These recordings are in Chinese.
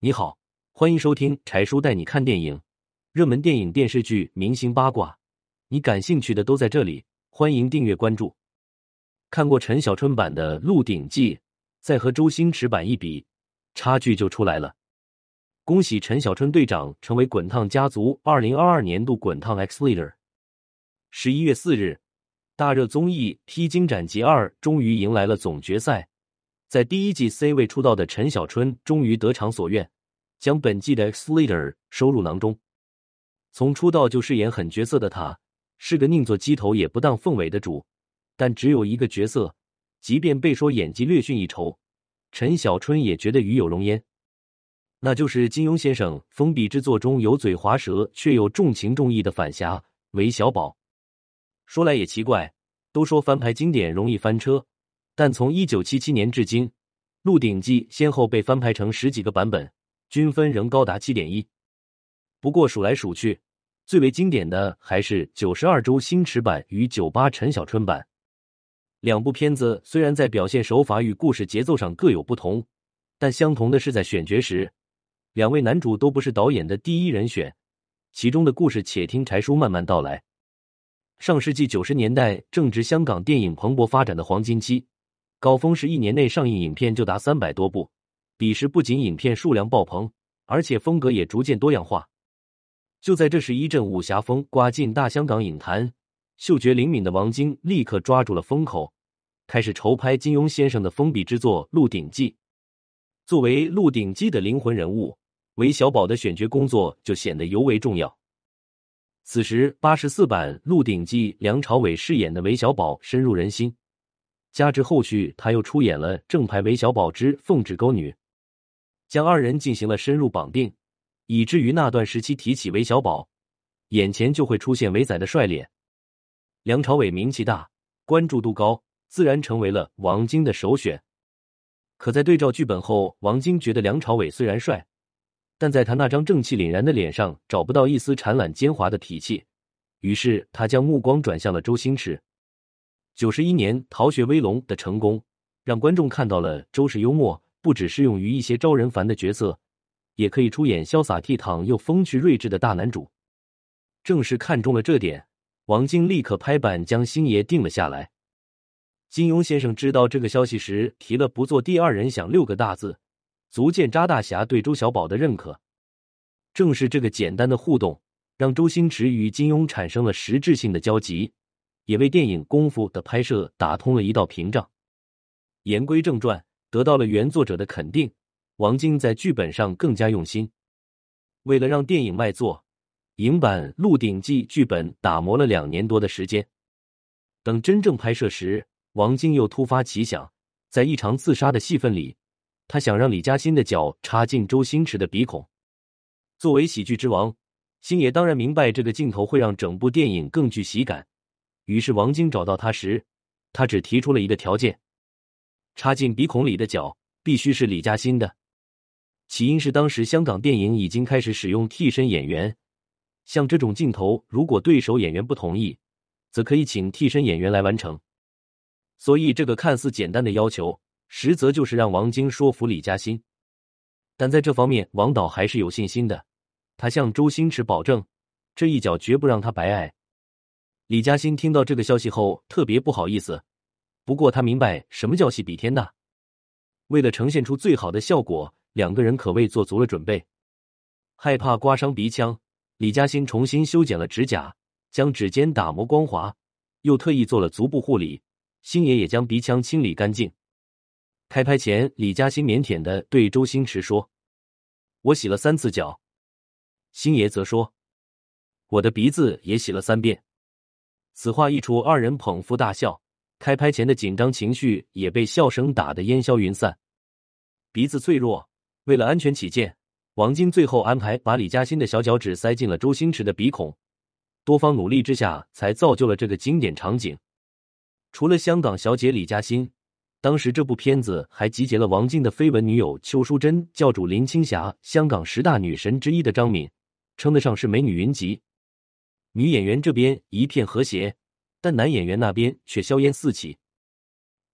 你好，欢迎收听柴叔带你看电影，热门电影、电视剧、明星八卦，你感兴趣的都在这里。欢迎订阅关注。看过陈小春版的《鹿鼎记》，再和周星驰版一比，差距就出来了。恭喜陈小春队长成为滚烫家族二零二二年度滚烫 X Leader。十一月四日，大热综艺《披荆斩棘二》终于迎来了总决赛。在第一季 C 位出道的陈小春终于得偿所愿，将本季的 X Leader 收入囊中。从出道就饰演狠角色的他，是个宁做鸡头也不当凤尾的主。但只有一个角色，即便被说演技略逊一筹，陈小春也觉得与有荣焉。那就是金庸先生封笔之作中油嘴滑舌却又重情重义的反侠韦小宝。说来也奇怪，都说翻拍经典容易翻车。但从一九七七年至今，《鹿鼎记》先后被翻拍成十几个版本，均分仍高达七点一。不过数来数去，最为经典的还是九十二周星驰版与九八陈小春版。两部片子虽然在表现手法与故事节奏上各有不同，但相同的是在选角时，两位男主都不是导演的第一人选。其中的故事，且听柴叔慢慢道来。上世纪九十年代正值香港电影蓬勃发展的黄金期。高峰是一年内上映影片就达三百多部，彼时不仅影片数量爆棚，而且风格也逐渐多样化。就在这时，一阵武侠风刮进大香港影坛，嗅觉灵敏的王晶立刻抓住了风口，开始筹拍金庸先生的封笔之作《鹿鼎记》。作为《鹿鼎记》的灵魂人物，韦小宝的选角工作就显得尤为重要。此时，八十四版《鹿鼎记》，梁朝伟饰演的韦小宝深入人心。加之后续，他又出演了正牌韦小宝之凤脂沟女，将二人进行了深入绑定，以至于那段时期提起韦小宝，眼前就会出现韦仔的帅脸。梁朝伟名气大，关注度高，自然成为了王晶的首选。可在对照剧本后，王晶觉得梁朝伟虽然帅，但在他那张正气凛然的脸上找不到一丝产懒奸猾的脾气，于是他将目光转向了周星驰。九十一年《逃学威龙》的成功，让观众看到了周氏幽默不只适用于一些招人烦的角色，也可以出演潇洒倜傥又风趣睿智的大男主。正是看中了这点，王晶立刻拍板将星爷定了下来。金庸先生知道这个消息时，提了“不做第二人想”六个大字，足见渣大侠对周小宝的认可。正是这个简单的互动，让周星驰与金庸产生了实质性的交集。也为电影《功夫》的拍摄打通了一道屏障。言归正传，得到了原作者的肯定，王晶在剧本上更加用心。为了让电影卖座，影版《鹿鼎记》剧本打磨了两年多的时间。等真正拍摄时，王晶又突发奇想，在一场自杀的戏份里，他想让李嘉欣的脚插进周星驰的鼻孔。作为喜剧之王，星爷当然明白这个镜头会让整部电影更具喜感。于是，王晶找到他时，他只提出了一个条件：插进鼻孔里的脚必须是李嘉欣的。起因是当时香港电影已经开始使用替身演员，像这种镜头，如果对手演员不同意，则可以请替身演员来完成。所以，这个看似简单的要求，实则就是让王晶说服李嘉欣。但在这方面，王导还是有信心的，他向周星驰保证，这一脚绝不让他白挨。李嘉欣听到这个消息后，特别不好意思。不过他明白什么叫戏比天大。为了呈现出最好的效果，两个人可谓做足了准备。害怕刮伤鼻腔，李嘉欣重新修剪了指甲，将指尖打磨光滑，又特意做了足部护理。星爷也将鼻腔清理干净。开拍前，李嘉欣腼腆的对周星驰说：“我洗了三次脚。”星爷则说：“我的鼻子也洗了三遍。”此话一出，二人捧腹大笑。开拍前的紧张情绪也被笑声打得烟消云散。鼻子脆弱，为了安全起见，王晶最后安排把李嘉欣的小脚趾塞进了周星驰的鼻孔。多方努力之下，才造就了这个经典场景。除了香港小姐李嘉欣，当时这部片子还集结了王晶的绯闻女友邱淑贞、教主林青霞、香港十大女神之一的张敏，称得上是美女云集。女演员这边一片和谐，但男演员那边却硝烟四起。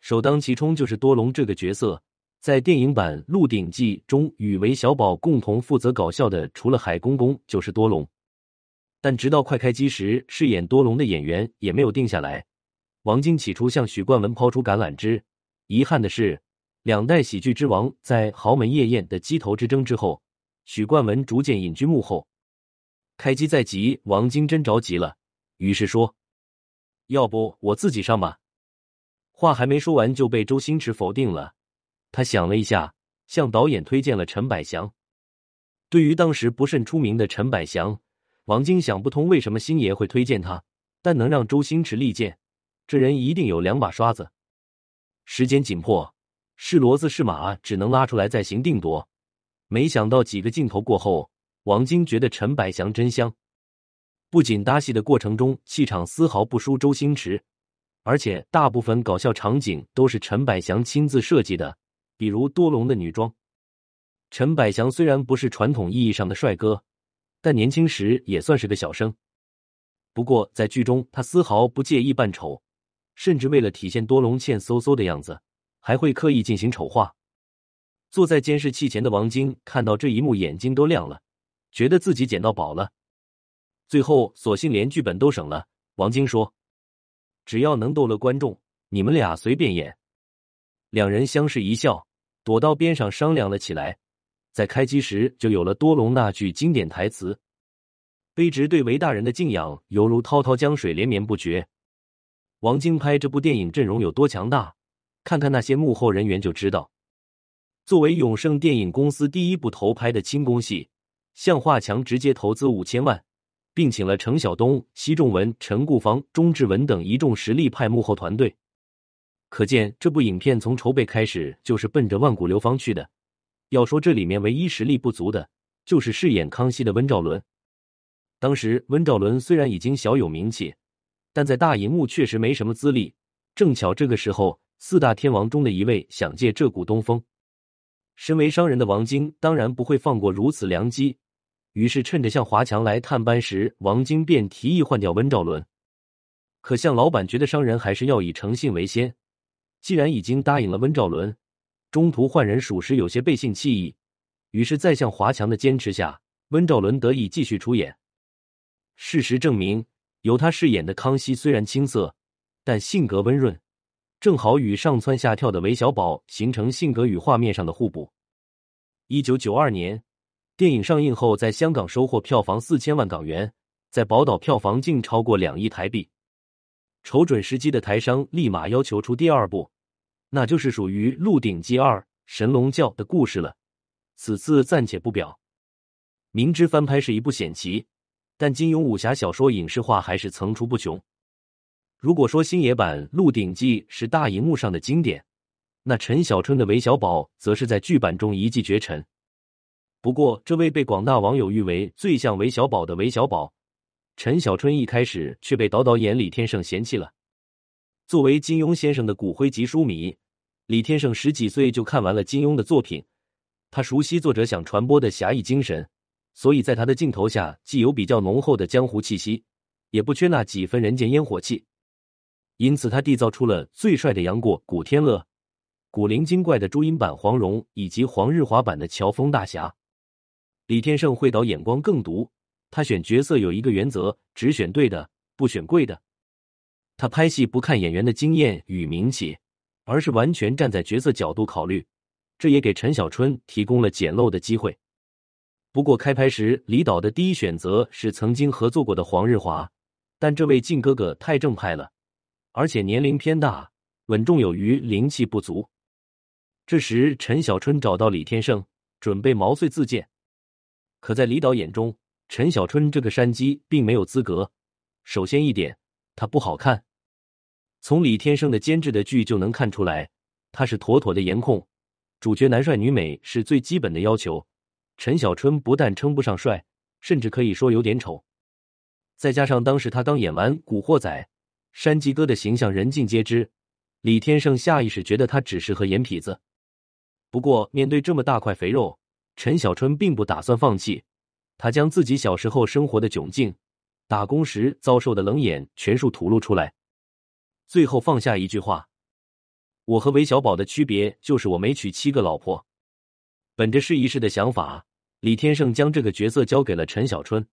首当其冲就是多隆这个角色，在电影版《鹿鼎记》中，与韦小宝共同负责搞笑的，除了海公公，就是多隆。但直到快开机时，饰演多隆的演员也没有定下来。王晶起初向许冠文抛出橄榄枝，遗憾的是，两代喜剧之王在豪门夜宴的鸡头之争之后，许冠文逐渐隐居幕后。开机在即，王晶真着急了，于是说：“要不我自己上吧。”话还没说完，就被周星驰否定了。他想了一下，向导演推荐了陈百祥。对于当时不甚出名的陈百祥，王晶想不通为什么星爷会推荐他，但能让周星驰力荐，这人一定有两把刷子。时间紧迫，是骡子是马，只能拉出来再行定夺。没想到几个镜头过后，王晶觉得陈百祥真香，不仅搭戏的过程中气场丝毫不输周星驰，而且大部分搞笑场景都是陈百祥亲自设计的。比如多隆的女装，陈百祥虽然不是传统意义上的帅哥，但年轻时也算是个小生。不过在剧中，他丝毫不介意扮丑，甚至为了体现多隆欠嗖嗖的样子，还会刻意进行丑化。坐在监视器前的王晶看到这一幕，眼睛都亮了，觉得自己捡到宝了。最后，索性连剧本都省了。王晶说：“只要能逗乐观众，你们俩随便演。”两人相视一笑。躲到边上商量了起来，在开机时就有了多隆那句经典台词：“卑职对韦大人的敬仰犹如滔滔江水连绵不绝。”王晶拍这部电影阵容有多强大，看看那些幕后人员就知道。作为永盛电影公司第一部投拍的轻功戏，向华强直接投资五千万，并请了程晓东、奚仲文、陈顾芳、钟志文等一众实力派幕后团队。可见这部影片从筹备开始就是奔着万古流芳去的。要说这里面唯一实力不足的，就是饰演康熙的温兆伦。当时温兆伦虽然已经小有名气，但在大荧幕确实没什么资历。正巧这个时候，四大天王中的一位想借这股东风。身为商人的王晶当然不会放过如此良机，于是趁着向华强来探班时，王晶便提议换掉温兆伦。可向老板觉得商人还是要以诚信为先。既然已经答应了温兆伦，中途换人属实有些背信弃义。于是，在向华强的坚持下，温兆伦得以继续出演。事实证明，由他饰演的康熙虽然青涩，但性格温润，正好与上蹿下跳的韦小宝形成性格与画面上的互补。一九九二年，电影上映后，在香港收获票房四千万港元，在宝岛票房竟超过两亿台币。瞅准时机的台商立马要求出第二部，那就是属于《鹿鼎记二：神龙教》的故事了。此次暂且不表。明知翻拍是一部险棋，但金庸武侠小说影视化还是层出不穷。如果说星爷版《鹿鼎记》是大荧幕上的经典，那陈小春的韦小宝则是在剧版中一骑绝尘。不过，这位被广大网友誉为最像韦小宝的韦小宝。陈小春一开始却被导导演李天胜嫌弃了。作为金庸先生的骨灰级书迷，李天胜十几岁就看完了金庸的作品，他熟悉作者想传播的侠义精神，所以在他的镜头下既有比较浓厚的江湖气息，也不缺那几分人间烟火气。因此，他缔造出了最帅的杨过、古天乐、古灵精怪的朱茵版黄蓉以及黄日华版的乔峰大侠。李天胜会导眼光更毒。他选角色有一个原则，只选对的，不选贵的。他拍戏不看演员的经验与名气，而是完全站在角色角度考虑，这也给陈小春提供了捡漏的机会。不过开拍时，李导的第一选择是曾经合作过的黄日华，但这位靖哥哥太正派了，而且年龄偏大，稳重有余，灵气不足。这时，陈小春找到李天胜，准备毛遂自荐，可在李导眼中。陈小春这个山鸡并没有资格。首先一点，他不好看。从李天生的监制的剧就能看出来，他是妥妥的颜控。主角男帅女美是最基本的要求。陈小春不但称不上帅，甚至可以说有点丑。再加上当时他刚演完《古惑仔》，山鸡哥的形象人尽皆知，李天胜下意识觉得他只适合演痞子。不过面对这么大块肥肉，陈小春并不打算放弃。他将自己小时候生活的窘境、打工时遭受的冷眼全数吐露出来，最后放下一句话：“我和韦小宝的区别就是我没娶七个老婆。本着试一试的想法，李天胜将这个角色交给了陈小春。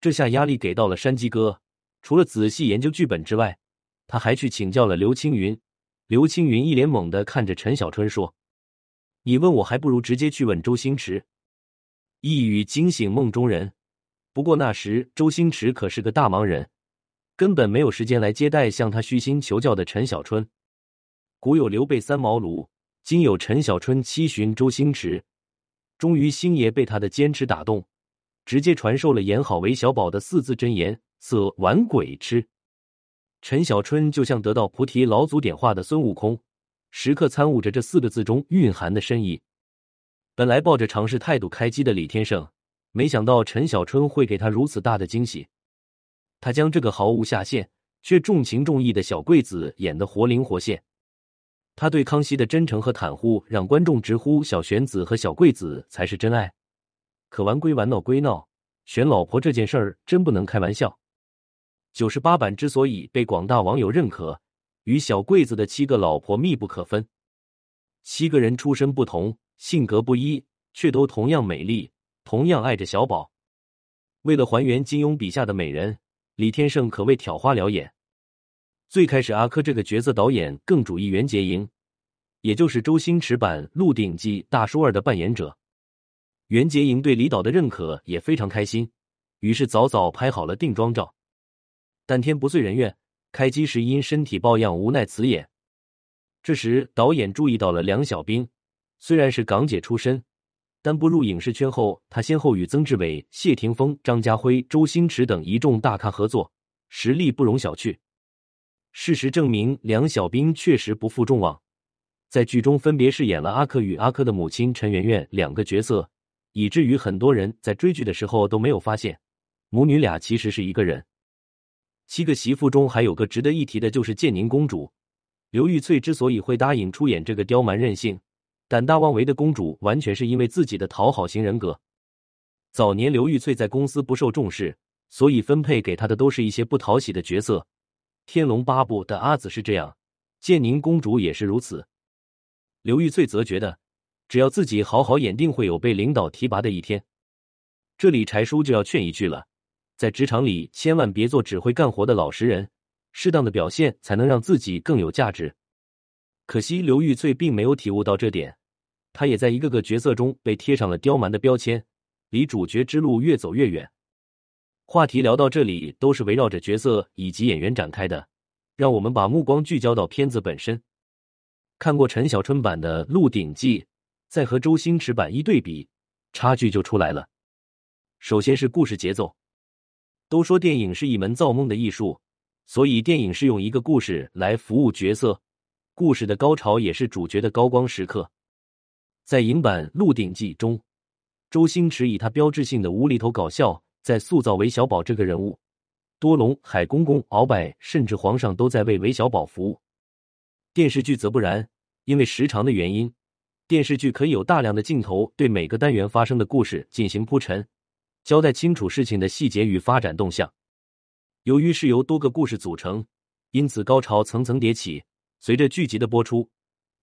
这下压力给到了山鸡哥，除了仔细研究剧本之外，他还去请教了刘青云。刘青云一脸懵的看着陈小春说：“你问我，还不如直接去问周星驰。”一语惊醒梦中人。不过那时周星驰可是个大忙人，根本没有时间来接待向他虚心求教的陈小春。古有刘备三毛庐，今有陈小春七旬周星驰。终于星爷被他的坚持打动，直接传授了演好韦小宝的四字真言：“色玩鬼吃。”陈小春就像得到菩提老祖点化的孙悟空，时刻参悟着这四个字中蕴含的深意。本来抱着尝试态度开机的李天胜，没想到陈小春会给他如此大的惊喜。他将这个毫无下限却重情重义的小桂子演得活灵活现。他对康熙的真诚和袒护，让观众直呼小玄子和小桂子才是真爱。可玩归玩，闹归闹，选老婆这件事儿真不能开玩笑。九十八版之所以被广大网友认可，与小桂子的七个老婆密不可分。七个人出身不同，性格不一，却都同样美丽，同样爱着小宝。为了还原金庸笔下的美人，李天胜可谓挑花了眼。最开始，阿珂这个角色导演更主意袁洁莹，也就是周星驰版《鹿鼎记》大叔二的扮演者。袁洁莹对李导的认可也非常开心，于是早早拍好了定妆照。但天不遂人愿，开机时因身体抱恙无奈辞演。这时导演注意到了梁小冰，虽然是港姐出身，但步入影视圈后，她先后与曾志伟、谢霆锋、张家辉、周星驰等一众大咖合作，实力不容小觑。事实证明，梁小冰确实不负众望，在剧中分别饰演了阿克与阿珂的母亲陈圆圆两个角色，以至于很多人在追剧的时候都没有发现母女俩其实是一个人。七个媳妇中还有个值得一提的，就是建宁公主刘玉翠。之所以会答应出演这个刁蛮任性、胆大妄为的公主，完全是因为自己的讨好型人格。早年刘玉翠在公司不受重视，所以分配给她的都是一些不讨喜的角色。《天龙八部》的阿紫是这样，建宁公主也是如此。刘玉翠则觉得，只要自己好好演，定会有被领导提拔的一天。这里柴叔就要劝一句了。在职场里，千万别做只会干活的老实人，适当的表现才能让自己更有价值。可惜刘玉翠并没有体悟到这点，她也在一个个角色中被贴上了刁蛮的标签，离主角之路越走越远。话题聊到这里，都是围绕着角色以及演员展开的，让我们把目光聚焦到片子本身。看过陈小春版的《鹿鼎记》，再和周星驰版一对比，差距就出来了。首先是故事节奏。都说电影是一门造梦的艺术，所以电影是用一个故事来服务角色，故事的高潮也是主角的高光时刻。在影版《鹿鼎记》中，周星驰以他标志性的无厘头搞笑，在塑造韦小宝这个人物。多隆、海公公、鳌拜，甚至皇上都在为韦小宝服务。电视剧则不然，因为时长的原因，电视剧可以有大量的镜头对每个单元发生的故事进行铺陈。交代清楚事情的细节与发展动向。由于是由多个故事组成，因此高潮层层叠起。随着剧集的播出，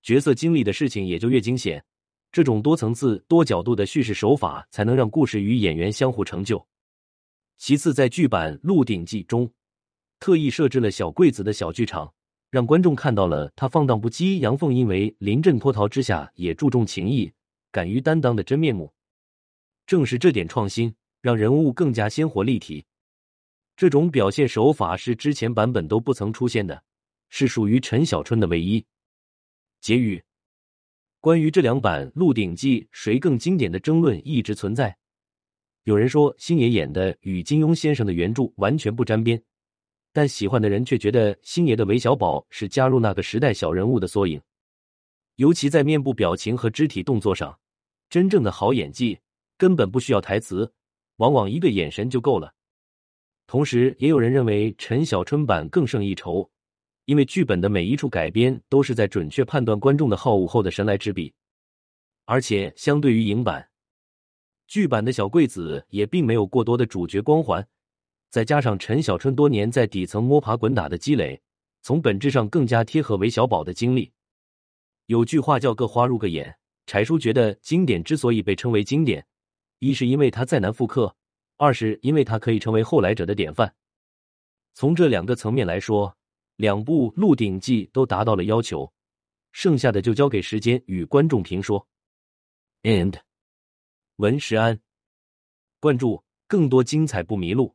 角色经历的事情也就越惊险。这种多层次、多角度的叙事手法，才能让故事与演员相互成就。其次，在剧版《鹿鼎记》中，特意设置了小桂子的小剧场，让观众看到了他放荡不羁、阳奉阴违、临阵脱逃之下也注重情义、敢于担当的真面目。正是这点创新。让人物更加鲜活立体，这种表现手法是之前版本都不曾出现的，是属于陈小春的唯一。结语：关于这两版《鹿鼎记》谁更经典的争论一直存在。有人说星爷演的与金庸先生的原著完全不沾边，但喜欢的人却觉得星爷的韦小宝是加入那个时代小人物的缩影，尤其在面部表情和肢体动作上，真正的好演技根本不需要台词。往往一个眼神就够了。同时，也有人认为陈小春版更胜一筹，因为剧本的每一处改编都是在准确判断观众的好恶后的神来之笔。而且，相对于影版，剧版的小桂子也并没有过多的主角光环。再加上陈小春多年在底层摸爬滚打的积累，从本质上更加贴合韦小宝的经历。有句话叫“各花入各眼”。柴叔觉得经典之所以被称为经典，一是因为它再难复刻，二是因为它可以成为后来者的典范。从这两个层面来说，两部《鹿鼎记》都达到了要求，剩下的就交给时间与观众评说。And 文石安，关注更多精彩不迷路。